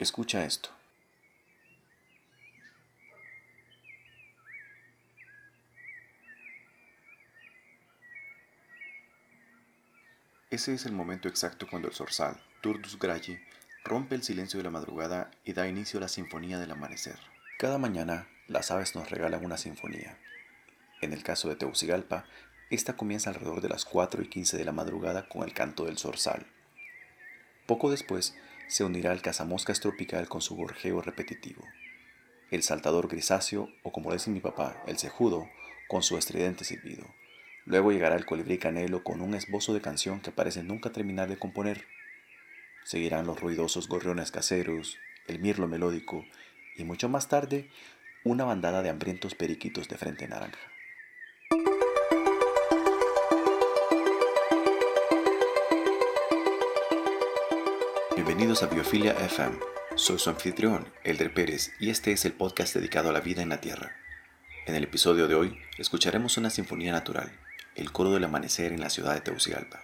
Escucha esto. Ese es el momento exacto cuando el zorzal, Turdus Grayi, rompe el silencio de la madrugada y da inicio a la sinfonía del amanecer. Cada mañana, las aves nos regalan una sinfonía. En el caso de Teucigalpa, esta comienza alrededor de las 4 y 15 de la madrugada con el canto del zorzal. Poco después, se unirá el cazamoscas tropical con su gorjeo repetitivo. El saltador grisáceo, o como dice mi papá, el cejudo, con su estridente silbido Luego llegará el colibrí canelo con un esbozo de canción que parece nunca terminar de componer. Seguirán los ruidosos gorriones caseros, el mirlo melódico y mucho más tarde una bandada de hambrientos periquitos de frente naranja. Bienvenidos a Biofilia FM. Soy su anfitrión, Elder Pérez, y este es el podcast dedicado a la vida en la Tierra. En el episodio de hoy escucharemos una sinfonía natural, el coro del amanecer en la ciudad de Tegucigalpa.